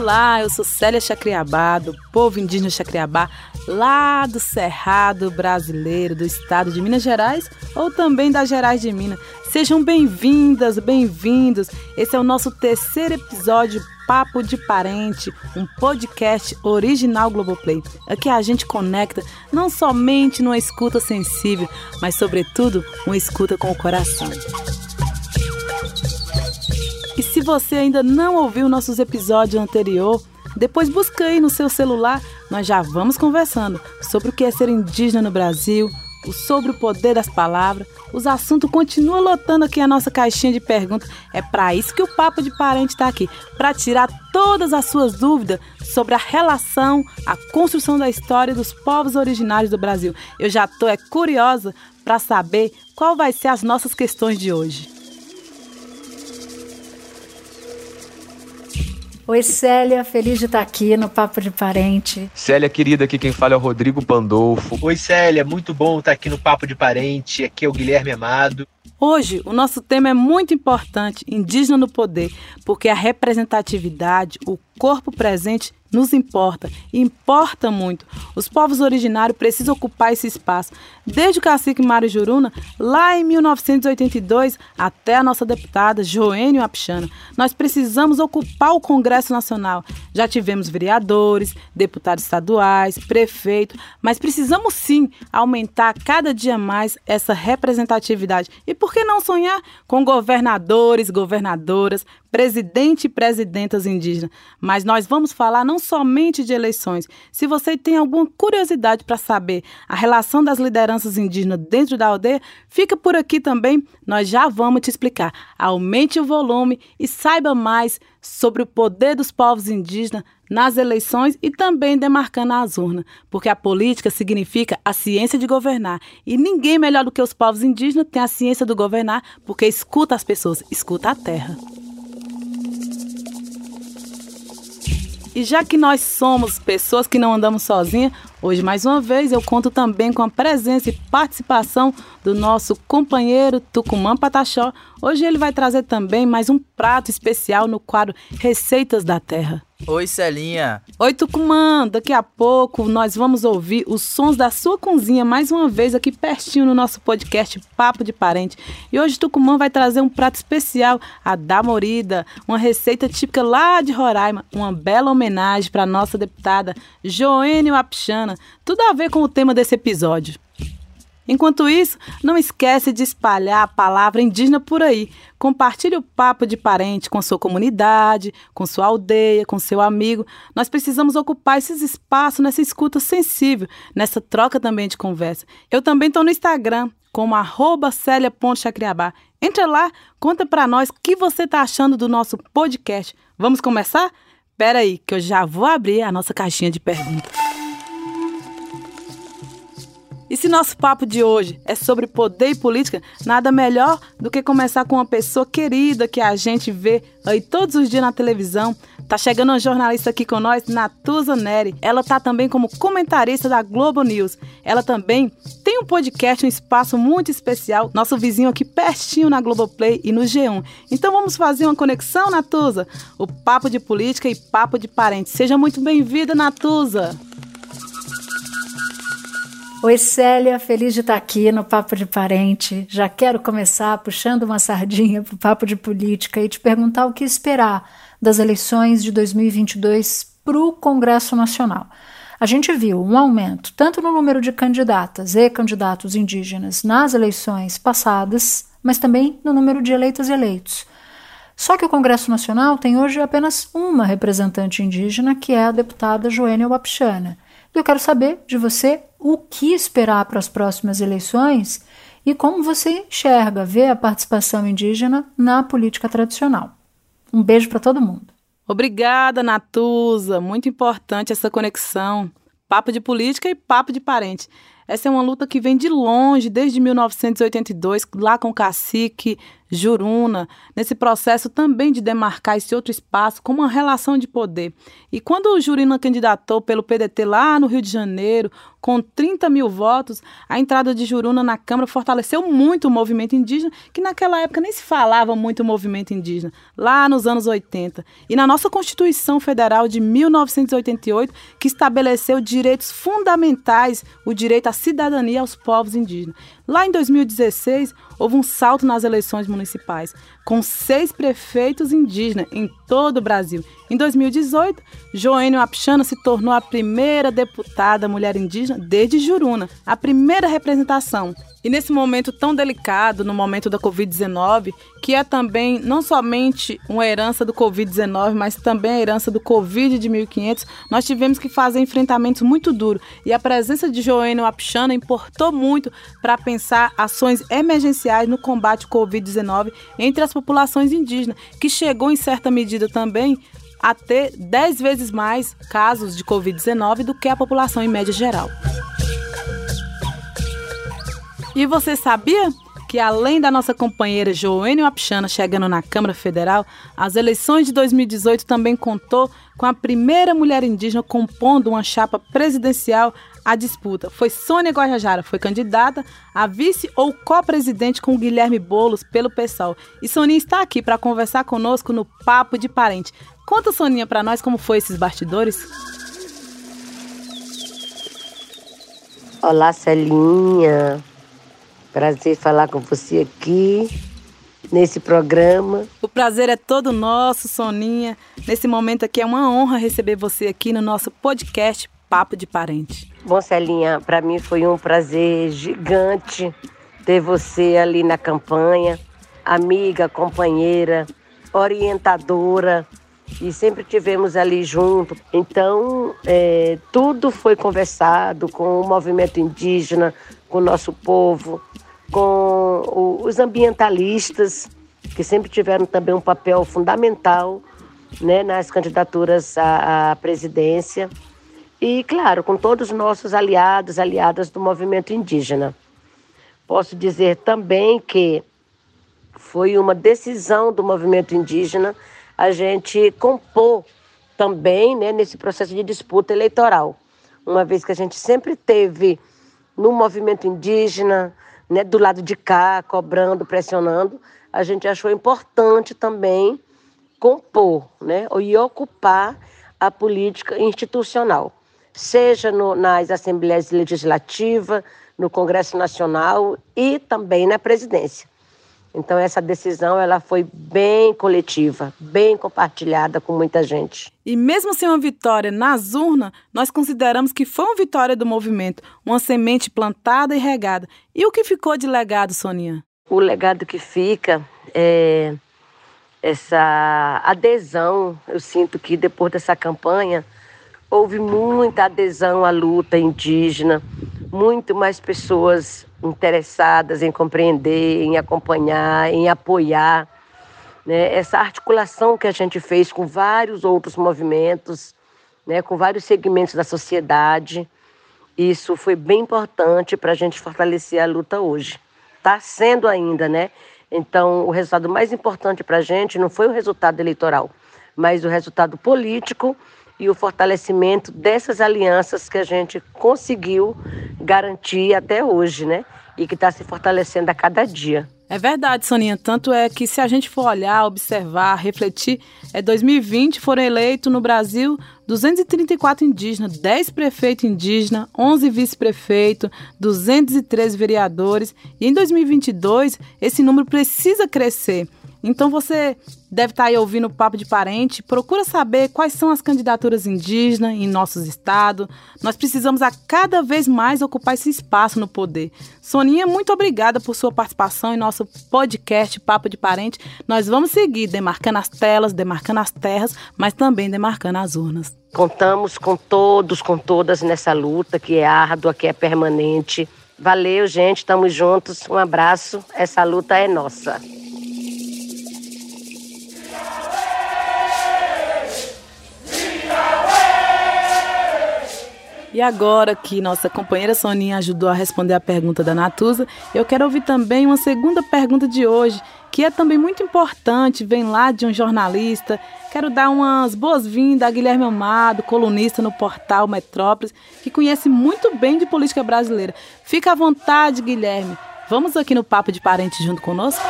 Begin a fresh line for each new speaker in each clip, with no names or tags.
Olá, eu sou Célia Chacriabá, do povo indígena Chacriabá, lá do Cerrado brasileiro, do estado de Minas Gerais ou também das Gerais de Minas. Sejam bem-vindas, bem-vindos. Esse é o nosso terceiro episódio Papo de Parente, um podcast original Globoplay. Aqui a gente conecta não somente numa escuta sensível, mas sobretudo uma escuta com o coração. Você ainda não ouviu nossos episódios anteriores, depois busca aí no seu celular, nós já vamos conversando sobre o que é ser indígena no Brasil, sobre o poder das palavras. Os assuntos continuam lotando aqui a nossa caixinha de perguntas. É para isso que o Papo de Parente está aqui, para tirar todas as suas dúvidas sobre a relação, a construção da história dos povos originários do Brasil. Eu já estou é curiosa para saber qual vai ser as nossas questões de hoje.
Oi, Célia, feliz de estar aqui no Papo de Parente.
Célia, querida, aqui quem fala é o Rodrigo Pandolfo.
Oi, Célia, muito bom estar aqui no Papo de Parente. Aqui é o Guilherme Amado.
Hoje, o nosso tema é muito importante: indígena no poder, porque a representatividade, o corpo presente nos importa, importa muito. Os povos originários precisam ocupar esse espaço. Desde o cacique Mário Juruna, lá em 1982, até a nossa deputada Joênio Apchana, nós precisamos ocupar o Congresso Nacional. Já tivemos vereadores, deputados estaduais, prefeito, mas precisamos sim aumentar cada dia mais essa representatividade. E por que não sonhar com governadores, governadoras, presidente e presidentas indígenas? Mas nós vamos falar não somente de eleições. Se você tem alguma curiosidade para saber a relação das lideranças indígenas dentro da aldeia, fica por aqui também, nós já vamos te explicar. Aumente o volume e saiba mais sobre o poder dos povos indígenas nas eleições e também demarcando as urnas, porque a política significa a ciência de governar. E ninguém melhor do que os povos indígenas tem a ciência do governar, porque escuta as pessoas, escuta a terra. E já que nós somos pessoas que não andamos sozinhas, hoje mais uma vez eu conto também com a presença e participação do nosso companheiro Tucumã Pataxó. Hoje ele vai trazer também mais um prato especial no quadro Receitas da Terra.
Oi, Celinha.
Oi, Tucumã. Daqui a pouco nós vamos ouvir os sons da sua cozinha mais uma vez aqui pertinho no nosso podcast Papo de Parente. E hoje Tucumã vai trazer um prato especial, a da morida, uma receita típica lá de Roraima, uma bela homenagem para nossa deputada Joênio Apchana. Tudo a ver com o tema desse episódio. Enquanto isso, não esquece de espalhar a palavra indígena por aí. Compartilhe o papo de parente com sua comunidade, com sua aldeia, com seu amigo. Nós precisamos ocupar esses espaços nessa escuta sensível, nessa troca também de conversa. Eu também estou no Instagram, como arroba Célia.chacriabá. Entra lá, conta para nós o que você está achando do nosso podcast. Vamos começar? Espera aí, que eu já vou abrir a nossa caixinha de perguntas. E se nosso papo de hoje é sobre poder e política, nada melhor do que começar com uma pessoa querida que a gente vê aí todos os dias na televisão. Tá chegando uma jornalista aqui com nós, Natuza Neri. Ela tá também como comentarista da Globo News. Ela também tem um podcast, um espaço muito especial, nosso vizinho aqui pertinho na Globoplay e no G1. Então vamos fazer uma conexão, Natuza? O papo de política e papo de parente. Seja muito bem-vinda, Natuza.
Oi, Célia, feliz de estar aqui no Papo de Parente. Já quero começar puxando uma sardinha para o Papo de Política e te perguntar o que esperar das eleições de 2022 para o Congresso Nacional. A gente viu um aumento tanto no número de candidatas e candidatos indígenas nas eleições passadas, mas também no número de eleitas e eleitos. Só que o Congresso Nacional tem hoje apenas uma representante indígena, que é a deputada Joênia Wapchana. E eu quero saber de você o que esperar para as próximas eleições e como você enxerga, vê a participação indígena na política tradicional. Um beijo para todo mundo.
Obrigada, Natuza. Muito importante essa conexão. Papo de política e papo de parente. Essa é uma luta que vem de longe, desde 1982, lá com o cacique Juruna, nesse processo também de demarcar esse outro espaço como uma relação de poder. E quando o Juruna candidatou pelo PDT lá no Rio de Janeiro, com 30 mil votos, a entrada de Juruna na Câmara fortaleceu muito o movimento indígena, que naquela época nem se falava muito o movimento indígena, lá nos anos 80. E na nossa Constituição Federal de 1988, que estabeleceu direitos fundamentais, o direito à cidadania aos povos indígenas. Lá em 2016, houve um salto nas eleições municipais, com seis prefeitos indígenas em todo o Brasil. Em 2018, Joênio Apchana se tornou a primeira deputada mulher indígena desde Juruna, a primeira representação e nesse momento tão delicado, no momento da Covid-19, que é também não somente uma herança do Covid-19, mas também a herança do Covid de 1500, nós tivemos que fazer enfrentamentos muito duros. E a presença de Joênio Apchana importou muito para pensar ações emergenciais no combate ao Covid-19 entre as populações indígenas, que chegou em certa medida também a ter 10 vezes mais casos de Covid-19 do que a população em média geral. E você sabia que além da nossa companheira Joênio Apchana chegando na Câmara Federal, as eleições de 2018 também contou com a primeira mulher indígena compondo uma chapa presidencial à disputa. Foi Sônia Guajajara, foi candidata a vice ou co-presidente com Guilherme Bolos pelo PSOL. E Soninha está aqui para conversar conosco no Papo de Parente. Conta, Soninha, para nós como foi esses bastidores.
Olá, Celinha. Prazer falar com você aqui nesse programa.
O prazer é todo nosso, Soninha. Nesse momento aqui é uma honra receber você aqui no nosso podcast Papo de Parente.
Bom, Celinha, para mim foi um prazer gigante ter você ali na campanha, amiga, companheira, orientadora e sempre tivemos ali junto. Então, é, tudo foi conversado com o movimento indígena, com o nosso povo, com os ambientalistas, que sempre tiveram também um papel fundamental né, nas candidaturas à, à presidência, e, claro, com todos os nossos aliados, aliadas do movimento indígena. Posso dizer também que foi uma decisão do movimento indígena a gente compor também né, nesse processo de disputa eleitoral, uma vez que a gente sempre teve no movimento indígena, né, do lado de cá, cobrando, pressionando, a gente achou importante também compor né, e ocupar a política institucional, seja no, nas assembleias legislativas, no Congresso Nacional e também na presidência. Então essa decisão ela foi bem coletiva, bem compartilhada com muita gente.
E mesmo sem uma vitória nas urnas, nós consideramos que foi uma vitória do movimento, uma semente plantada e regada. E o que ficou de legado, Soninha?
O legado que fica é essa adesão. Eu sinto que depois dessa campanha houve muita adesão à luta indígena, muito mais pessoas interessadas em compreender, em acompanhar, em apoiar. Né? Essa articulação que a gente fez com vários outros movimentos, né? com vários segmentos da sociedade, isso foi bem importante para a gente fortalecer a luta hoje. Está sendo ainda, né? Então, o resultado mais importante para a gente não foi o resultado eleitoral, mas o resultado político e o fortalecimento dessas alianças que a gente conseguiu garantir até hoje, né? E que está se fortalecendo a cada dia.
É verdade, Soninha. Tanto é que se a gente for olhar, observar, refletir, é 2020 foram eleitos no Brasil 234 indígenas, 10 prefeitos indígenas, 11 vice-prefeitos, 213 vereadores. E em 2022, esse número precisa crescer. Então você deve estar aí ouvindo o Papo de Parente. Procura saber quais são as candidaturas indígenas em nossos estados. Nós precisamos a cada vez mais ocupar esse espaço no poder. Soninha, muito obrigada por sua participação em nosso podcast Papo de Parente. Nós vamos seguir demarcando as telas, demarcando as terras, mas também demarcando as urnas.
Contamos com todos, com todas nessa luta que é árdua, que é permanente. Valeu, gente, estamos juntos. Um abraço. Essa luta é nossa.
E agora que nossa companheira Soninha ajudou a responder a pergunta da Natuza, eu quero ouvir também uma segunda pergunta de hoje, que é também muito importante, vem lá de um jornalista. Quero dar umas boas-vindas a Guilherme Amado, colunista no portal Metrópolis, que conhece muito bem de política brasileira. Fica à vontade, Guilherme. Vamos aqui no Papo de Parente junto conosco?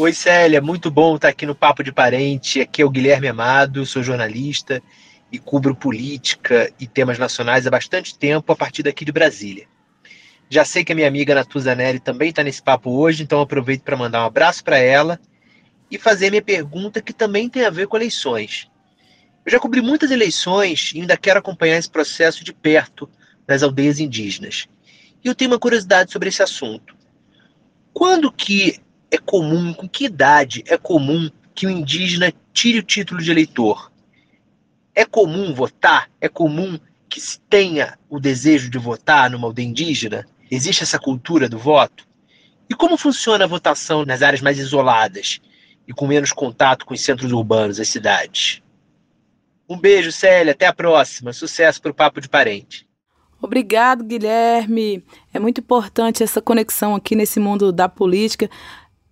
Oi, Célia, muito bom estar aqui no Papo de Parente. Aqui é o Guilherme Amado, sou jornalista e cubro política e temas nacionais há bastante tempo a partir daqui de Brasília. Já sei que a minha amiga Natuzanelli também está nesse papo hoje, então aproveito para mandar um abraço para ela e fazer minha pergunta que também tem a ver com eleições. Eu já cobri muitas eleições e ainda quero acompanhar esse processo de perto nas aldeias indígenas. E eu tenho uma curiosidade sobre esse assunto. Quando que é comum, com que idade é comum que o indígena tire o título de eleitor? É comum votar? É comum que se tenha o desejo de votar numa aldeia indígena? Existe essa cultura do voto? E como funciona a votação nas áreas mais isoladas e com menos contato com os centros urbanos, as cidades? Um beijo, Célia. Até a próxima. Sucesso para o Papo de Parente.
Obrigado, Guilherme. É muito importante essa conexão aqui nesse mundo da política.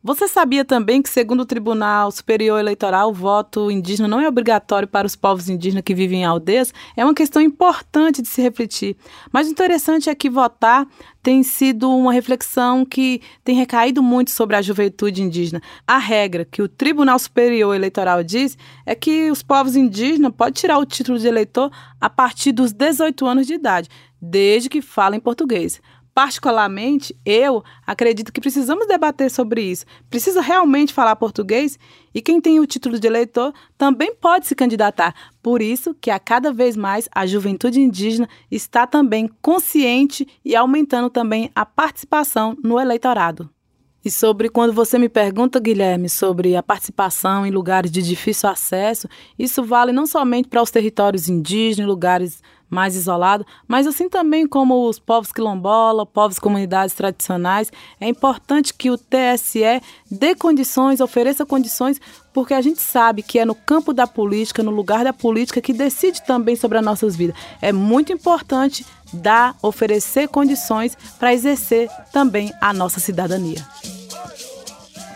Você sabia também que, segundo o Tribunal Superior Eleitoral, o voto indígena não é obrigatório para os povos indígenas que vivem em aldeias? É uma questão importante de se refletir. Mas o interessante é que votar tem sido uma reflexão que tem recaído muito sobre a juventude indígena. A regra que o Tribunal Superior Eleitoral diz é que os povos indígenas podem tirar o título de eleitor a partir dos 18 anos de idade, desde que falem português. Particularmente, eu acredito que precisamos debater sobre isso. Precisa realmente falar português? E quem tem o título de eleitor também pode se candidatar. Por isso que a cada vez mais a juventude indígena está também consciente e aumentando também a participação no eleitorado. E sobre quando você me pergunta, Guilherme, sobre a participação em lugares de difícil acesso, isso vale não somente para os territórios indígenas, lugares mais isolado, mas assim também como os povos quilombola, povos comunidades tradicionais, é importante que o TSE dê condições, ofereça condições, porque a gente sabe que é no campo da política, no lugar da política que decide também sobre as nossas vidas. É muito importante dar, oferecer condições para exercer também a nossa cidadania.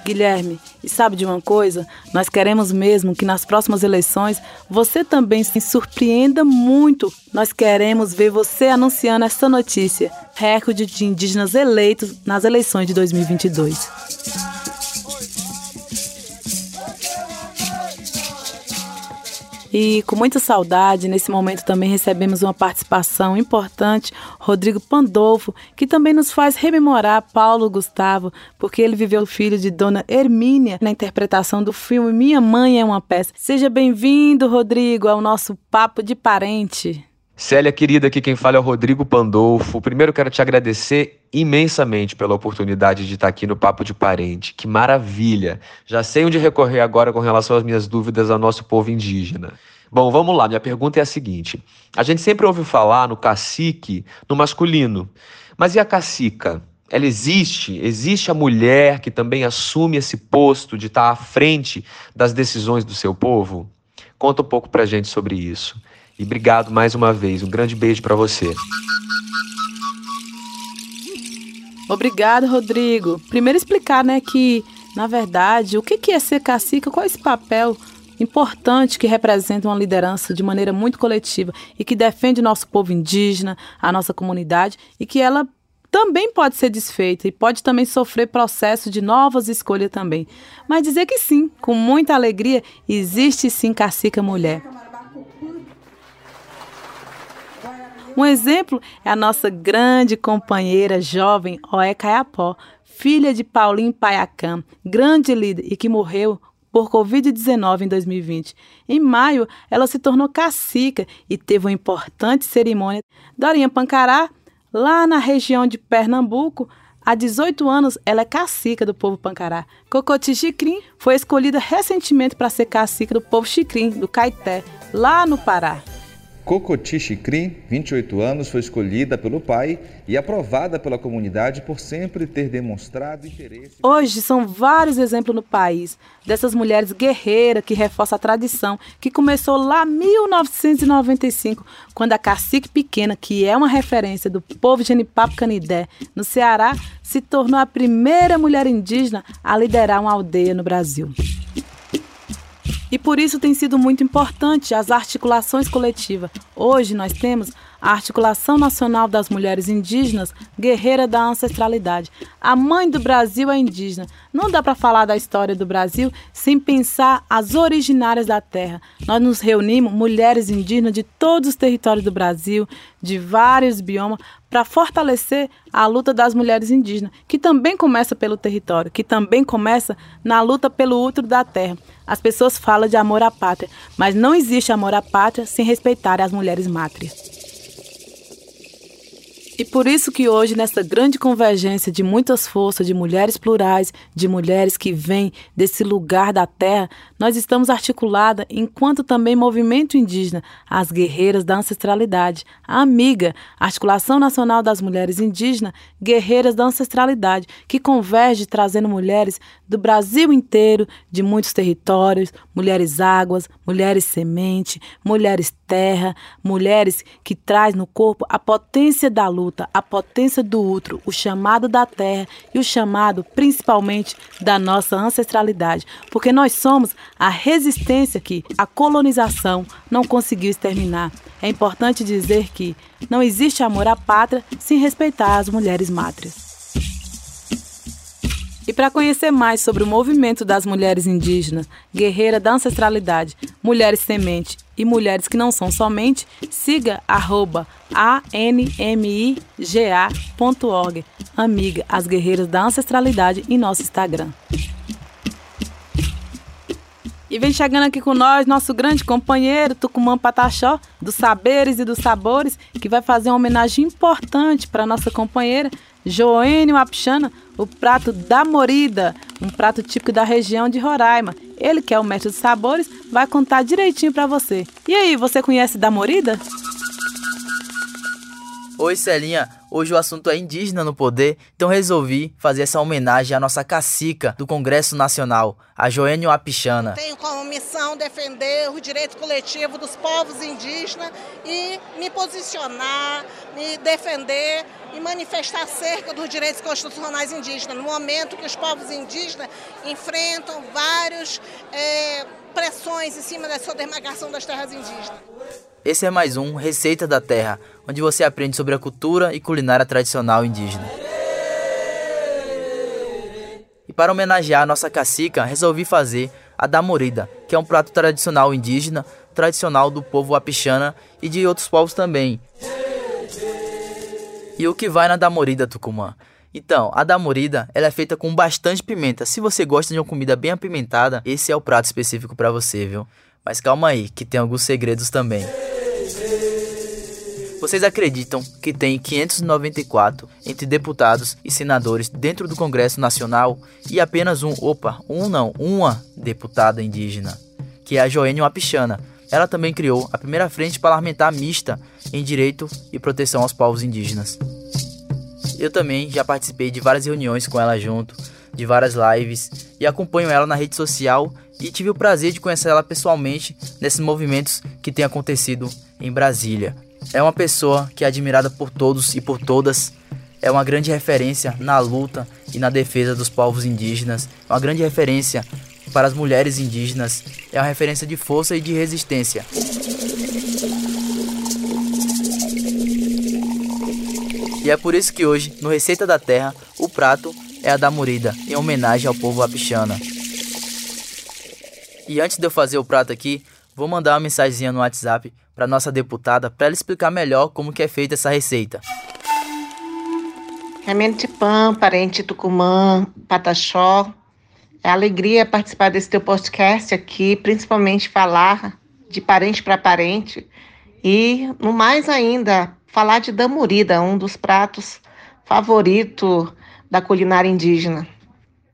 Guilherme, e sabe de uma coisa? Nós queremos mesmo que nas próximas eleições você também se surpreenda muito. Nós queremos ver você anunciando essa notícia: recorde de indígenas eleitos nas eleições de 2022. E com muita saudade, nesse momento também recebemos uma participação importante, Rodrigo Pandolfo, que também nos faz rememorar Paulo Gustavo, porque ele viveu o filho de Dona Hermínia na interpretação do filme Minha Mãe é uma Peça. Seja bem-vindo, Rodrigo, ao nosso Papo de Parente.
Célia, querida, aqui quem fala é o Rodrigo Pandolfo. Primeiro quero te agradecer imensamente pela oportunidade de estar aqui no Papo de Parente. Que maravilha! Já sei onde recorrer agora com relação às minhas dúvidas ao nosso povo indígena. Bom, vamos lá. Minha pergunta é a seguinte: a gente sempre ouve falar no cacique no masculino, mas e a cacica? Ela existe? Existe a mulher que também assume esse posto de estar à frente das decisões do seu povo? Conta um pouco pra gente sobre isso. E obrigado mais uma vez. Um grande beijo para você.
Obrigado, Rodrigo. Primeiro explicar, né, que na verdade, o que é ser cacique? Qual é esse papel importante que representa uma liderança de maneira muito coletiva e que defende o nosso povo indígena, a nossa comunidade e que ela também pode ser desfeita e pode também sofrer processo de novas escolhas também. Mas dizer que sim, com muita alegria, existe sim cacica mulher. Um exemplo é a nossa grande companheira jovem Oé Caiapó, filha de Paulinho Paiacam, grande líder e que morreu por Covid-19 em 2020. Em maio, ela se tornou cacica e teve uma importante cerimônia. Dorinha Pancará, lá na região de Pernambuco, Há 18 anos, ela é cacica do povo Pancará. Cocoti Chicrim foi escolhida recentemente para ser cacica do povo Chicrim, do Caeté, lá no Pará.
Cocoti Chicrim, 28 anos, foi escolhida pelo pai e aprovada pela comunidade por sempre ter demonstrado interesse.
Hoje são vários exemplos no país dessas mulheres guerreiras que reforçam a tradição que começou lá em 1995, quando a cacique pequena, que é uma referência do povo Genipapo Canidé, no Ceará, se tornou a primeira mulher indígena a liderar uma aldeia no Brasil. E por isso tem sido muito importante as articulações coletivas. Hoje nós temos a Articulação Nacional das Mulheres Indígenas, guerreira da ancestralidade. A mãe do Brasil é indígena. Não dá para falar da história do Brasil sem pensar as originárias da terra. Nós nos reunimos, mulheres indígenas de todos os territórios do Brasil, de vários biomas, para fortalecer a luta das mulheres indígenas, que também começa pelo território, que também começa na luta pelo útero da terra. As pessoas falam de amor à pátria, mas não existe amor à pátria sem respeitar as mulheres mátrias. E por isso que hoje, nessa grande convergência de muitas forças, de mulheres plurais, de mulheres que vêm desse lugar da terra, nós estamos articuladas enquanto também movimento indígena, as guerreiras da ancestralidade, a Amiga, Articulação Nacional das Mulheres Indígenas, Guerreiras da Ancestralidade, que converge trazendo mulheres do Brasil inteiro, de muitos territórios, mulheres águas, mulheres semente, mulheres terra, mulheres que traz no corpo a potência da luta a potência do outro, o chamado da terra e o chamado principalmente da nossa ancestralidade, porque nós somos a resistência que a colonização não conseguiu exterminar. É importante dizer que não existe amor à pátria sem respeitar as mulheres mátrias. E para conhecer mais sobre o movimento das mulheres indígenas, guerreira da ancestralidade, mulheres semente e mulheres que não são somente, siga anmiga.org, amiga, as guerreiras da ancestralidade em nosso Instagram. E vem chegando aqui com nós nosso grande companheiro Tucumã Pataxó, dos Saberes e dos Sabores, que vai fazer uma homenagem importante para nossa companheira Joênio Apixana, o prato da morida, um prato típico da região de Roraima. Ele, que é o mestre dos sabores, vai contar direitinho para você. E aí, você conhece da morida?
Oi, Celinha. Hoje o assunto é indígena no poder, então resolvi fazer essa homenagem à nossa cacica do Congresso Nacional, a Joênio Apichana.
Tenho como missão defender o direito coletivo dos povos indígenas e me posicionar, me defender e manifestar acerca dos direitos constitucionais indígenas, no momento que os povos indígenas enfrentam várias é, pressões em cima da sua demarcação das terras indígenas.
Esse é mais um Receita da Terra, onde você aprende sobre a cultura e culinária tradicional indígena. E para homenagear a nossa cacica, resolvi fazer a damorida, que é um prato tradicional indígena, tradicional do povo apixana e de outros povos também. E o que vai na damorida, Tucumã? Então, a damorida, ela é feita com bastante pimenta. Se você gosta de uma comida bem apimentada, esse é o prato específico para você, viu? Mas calma aí, que tem alguns segredos também. Vocês acreditam que tem 594 entre deputados e senadores dentro do Congresso Nacional e apenas um, opa, um não, uma deputada indígena, que é a Joênia Wapichana. Ela também criou a primeira frente parlamentar mista em direito e proteção aos povos indígenas. Eu também já participei de várias reuniões com ela junto, de várias lives e acompanho ela na rede social e tive o prazer de conhecer ela pessoalmente nesses movimentos que têm acontecido em Brasília. É uma pessoa que é admirada por todos e por todas. É uma grande referência na luta e na defesa dos povos indígenas. É uma grande referência para as mulheres indígenas. É uma referência de força e de resistência. E é por isso que hoje, no Receita da Terra, o prato é a da morida, em homenagem ao povo apixana. E antes de eu fazer o prato aqui, vou mandar uma mensagenzinha no WhatsApp para nossa deputada para ela explicar melhor como que é feita essa receita.
Remente Pã, parente Tucumã, Pataxó. É alegria participar desse teu podcast aqui, principalmente falar de parente para parente e, no mais ainda, falar de damurida, um dos pratos favoritos da culinária indígena.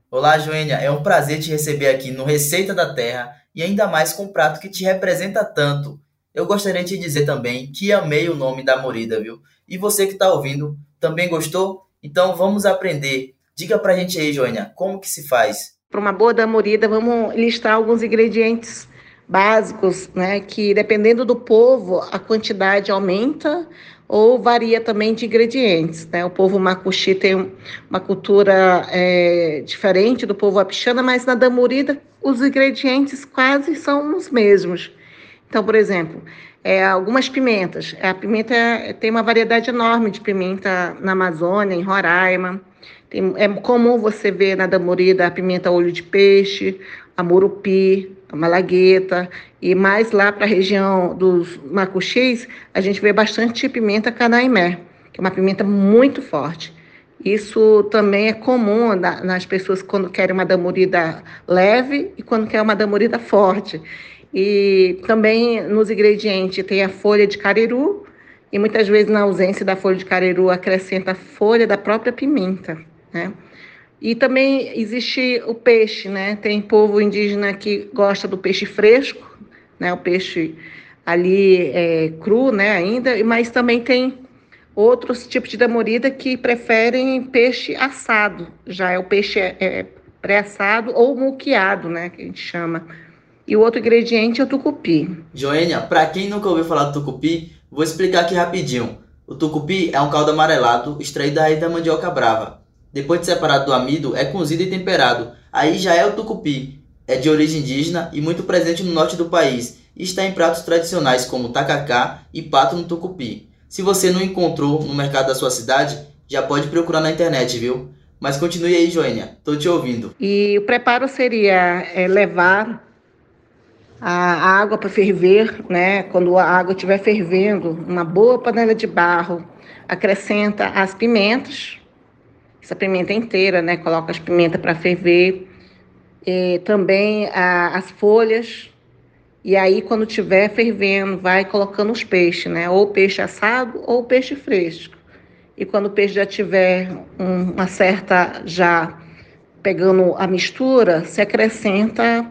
Olá, Joênia. É um prazer te receber aqui no Receita da Terra e ainda mais com um prato que te representa tanto. eu gostaria de dizer também que amei o nome da Morida, viu? E você que está ouvindo, também gostou? Então vamos aprender. Diga pra gente aí, Joênia, como que se faz?
Para uma boa damorida, vamos listar alguns ingredientes básicos, né? Que dependendo do povo, a quantidade aumenta ou varia também de ingredientes. Né? O povo macuxi tem uma cultura é, diferente do povo apixana, mas na damorida os ingredientes quase são os mesmos. Então, por exemplo, é, algumas pimentas. A pimenta é, tem uma variedade enorme de pimenta na Amazônia, em Roraima. Tem, é comum você ver na damorida a pimenta olho de peixe, a murupi, malagueta, e mais lá para a região dos macuxis, a gente vê bastante pimenta canaimé, que é uma pimenta muito forte. Isso também é comum nas pessoas quando querem uma damorida leve e quando querem uma damorida forte. E também nos ingredientes tem a folha de cariru, e muitas vezes na ausência da folha de cariru acrescenta a folha da própria pimenta, né? E também existe o peixe, né? Tem povo indígena que gosta do peixe fresco, né? O peixe ali é, cru, né? Ainda, mas também tem outros tipos de damorida que preferem peixe assado. Já é o peixe é, é pré-assado ou muqueado, né? Que a gente chama. E o outro ingrediente é o tucupi.
Joênia, para quem nunca ouviu falar do tucupi, vou explicar aqui rapidinho. O tucupi é um caldo amarelado extraído da raiz da mandioca brava. Depois de separado do amido, é cozido e temperado. Aí já é o tucupi. É de origem indígena e muito presente no norte do país e está em pratos tradicionais como tacacá e pato no tucupi. Se você não encontrou no mercado da sua cidade, já pode procurar na internet, viu? Mas continue aí, Joênia. Tô te ouvindo.
E o preparo seria é, levar a água para ferver, né? Quando a água estiver fervendo, uma boa panela de barro, acrescenta as pimentas, essa pimenta inteira, né? Coloca as pimentas para ferver. E também a, as folhas. E aí, quando tiver fervendo, vai colocando os peixes, né? Ou peixe assado ou peixe fresco. E quando o peixe já tiver um, uma certa, já pegando a mistura, se acrescenta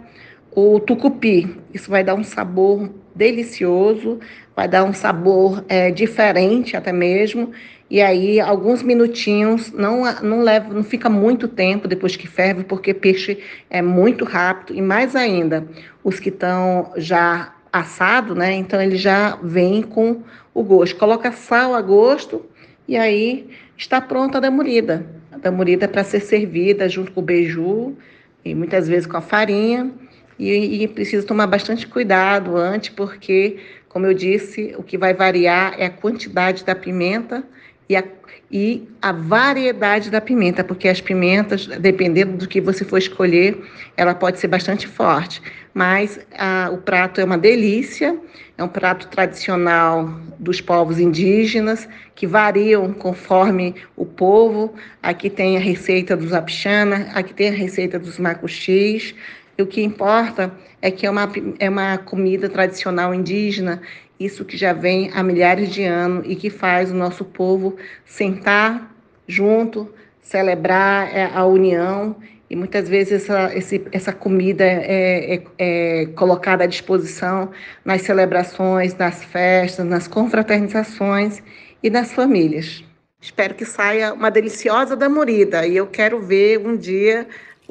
o tucupi. Isso vai dar um sabor delicioso, vai dar um sabor é, diferente até mesmo. E aí, alguns minutinhos, não, não leva, não fica muito tempo depois que ferve, porque peixe é muito rápido. E mais ainda, os que estão já assado, né? Então ele já vem com o gosto. Coloca sal a gosto e aí está pronta a damorida. A damorida é para ser servida junto com o beiju e muitas vezes com a farinha. E, e precisa tomar bastante cuidado antes, porque, como eu disse, o que vai variar é a quantidade da pimenta e a, e a variedade da pimenta, porque as pimentas, dependendo do que você for escolher, ela pode ser bastante forte. Mas a, o prato é uma delícia, é um prato tradicional dos povos indígenas, que variam conforme o povo. Aqui tem a receita dos Apixana, aqui tem a receita dos macuxis. E o que importa é que é uma, é uma comida tradicional indígena isso que já vem há milhares de anos e que faz o nosso povo sentar junto, celebrar é, a união e muitas vezes essa, esse, essa comida é, é, é, colocada à disposição nas celebrações, nas festas, nas confraternizações e nas famílias. Espero que saia uma deliciosa damorida e eu quero ver um dia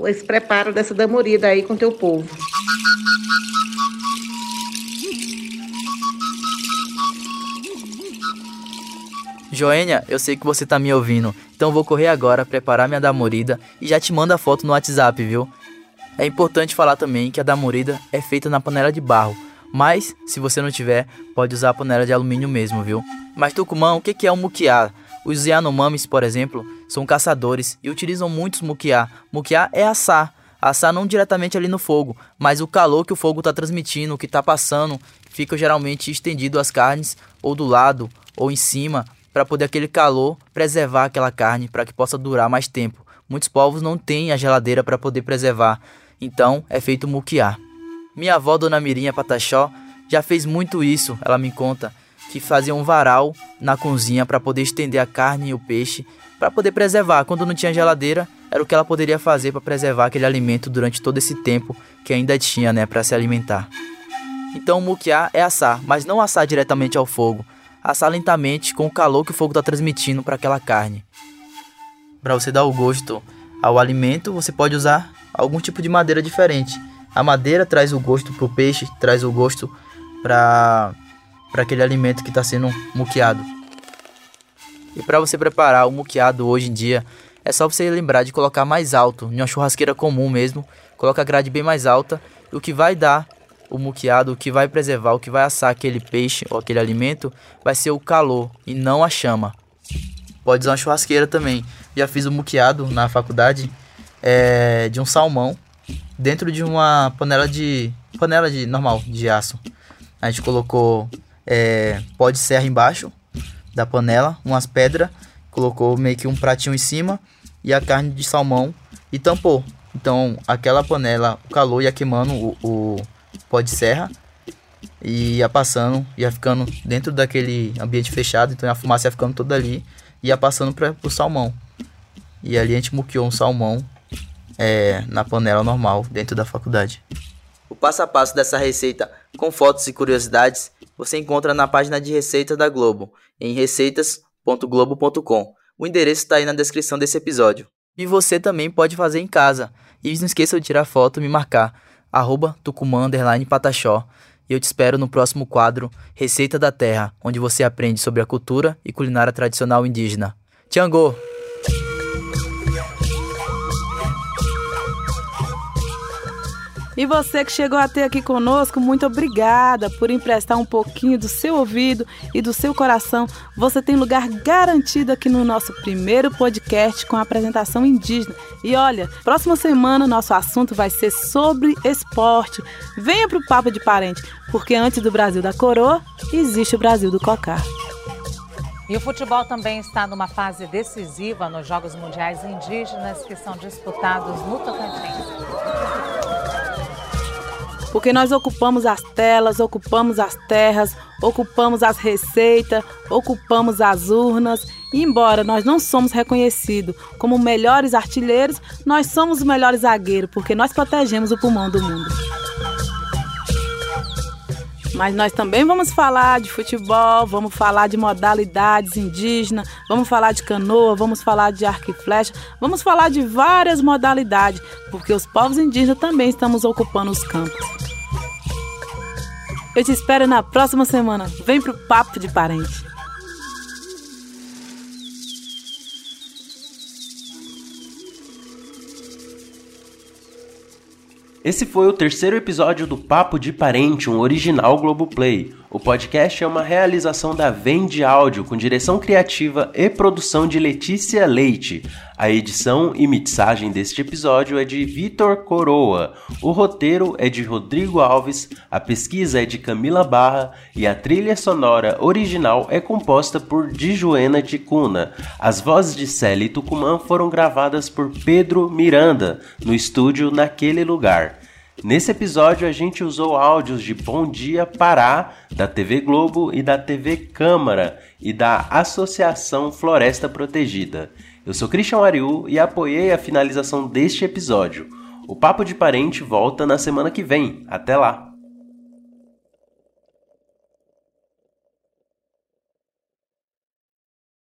esse preparo dessa damorida aí com teu povo.
Joênia, eu sei que você tá me ouvindo, então vou correr agora, preparar minha damorida e já te mando a foto no WhatsApp, viu? É importante falar também que a damorida é feita na panela de barro, mas se você não tiver, pode usar a panela de alumínio mesmo, viu? Mas Tucumã, o que é um muquiá? Os Yanomamis, por exemplo, são caçadores e utilizam muitos muquiá. Muquiá é assar, assar não diretamente ali no fogo, mas o calor que o fogo está transmitindo, que está passando, fica geralmente estendido às carnes, ou do lado, ou em cima, para poder aquele calor preservar aquela carne para que possa durar mais tempo. Muitos povos não têm a geladeira para poder preservar, então é feito muquiá. Minha avó, Dona Mirinha Pataxó, já fez muito isso, ela me conta, que fazia um varal na cozinha para poder estender a carne e o peixe, para poder preservar. Quando não tinha geladeira, era o que ela poderia fazer para preservar aquele alimento durante todo esse tempo que ainda tinha, né, para se alimentar. Então, muquear é assar, mas não assar diretamente ao fogo, assar lentamente com o calor que o fogo está transmitindo para aquela carne. Para você dar o gosto ao alimento, você pode usar algum tipo de madeira diferente. A madeira traz o gosto para o peixe, traz o gosto para aquele alimento que está sendo muqueado. E para você preparar o muqueado hoje em dia, é só você lembrar de colocar mais alto, em uma churrasqueira comum mesmo. Coloca a grade bem mais alta, o que vai dar o muqueado, o que vai preservar, o que vai assar aquele peixe ou aquele alimento, vai ser o calor e não a chama. Pode usar uma churrasqueira também. Já fiz o muqueado na faculdade é, de um salmão dentro de uma panela de panela de normal de aço. A gente colocou é, pó de serra embaixo da panela, umas pedras, colocou meio que um pratinho em cima e a carne de salmão e tampou. Então aquela panela, o calor ia queimando o, o pó de serra e ia passando, ia ficando dentro daquele ambiente fechado, então a fumaça ia ficando toda ali e ia passando para o salmão. E ali a gente muqueou um salmão é, na panela normal dentro da faculdade. O passo a passo dessa receita com fotos e curiosidades você encontra na página de receita da Globo, em receitas.globo.com. O endereço está aí na descrição desse episódio. E você também pode fazer em casa. E não esqueça de tirar foto e me marcar arroba tucumã, pataxó. E eu te espero no próximo quadro Receita da Terra, onde você aprende sobre a cultura e culinária tradicional indígena. Tchangô!
E você que chegou até aqui conosco, muito obrigada por emprestar um pouquinho do seu ouvido e do seu coração. Você tem lugar garantido aqui no nosso primeiro podcast com a apresentação indígena. E olha, próxima semana nosso assunto vai ser sobre esporte. Venha para o Papo de Parente, porque antes do Brasil da Coroa, existe o Brasil do Cocar.
E o futebol também está numa fase decisiva nos Jogos Mundiais Indígenas que são disputados no Tocantins
porque nós ocupamos as telas, ocupamos as terras, ocupamos as receitas, ocupamos as urnas. E embora nós não somos reconhecidos como melhores artilheiros, nós somos os melhores zagueiros, porque nós protegemos o pulmão do mundo. Mas nós também vamos falar de futebol, vamos falar de modalidades indígenas, vamos falar de canoa, vamos falar de arco e flecha, vamos falar de várias modalidades, porque os povos indígenas também estamos ocupando os campos. Eu te espero na próxima semana. Vem pro Papo de Parente.
Esse foi o terceiro episódio do Papo de Parente, um original Globoplay. O podcast é uma realização da Vende Áudio, com direção criativa e produção de Letícia Leite. A edição e mixagem deste episódio é de Vitor Coroa. O roteiro é de Rodrigo Alves, a pesquisa é de Camila Barra e a trilha sonora original é composta por Dijuena Ticuna. As vozes de e Tucumã foram gravadas por Pedro Miranda, no estúdio Naquele Lugar. Nesse episódio a gente usou áudios de Bom Dia Pará, da TV Globo e da TV Câmara e da Associação Floresta Protegida. Eu sou Christian Ariu e apoiei a finalização deste episódio. O Papo de Parente volta na semana que vem. Até lá!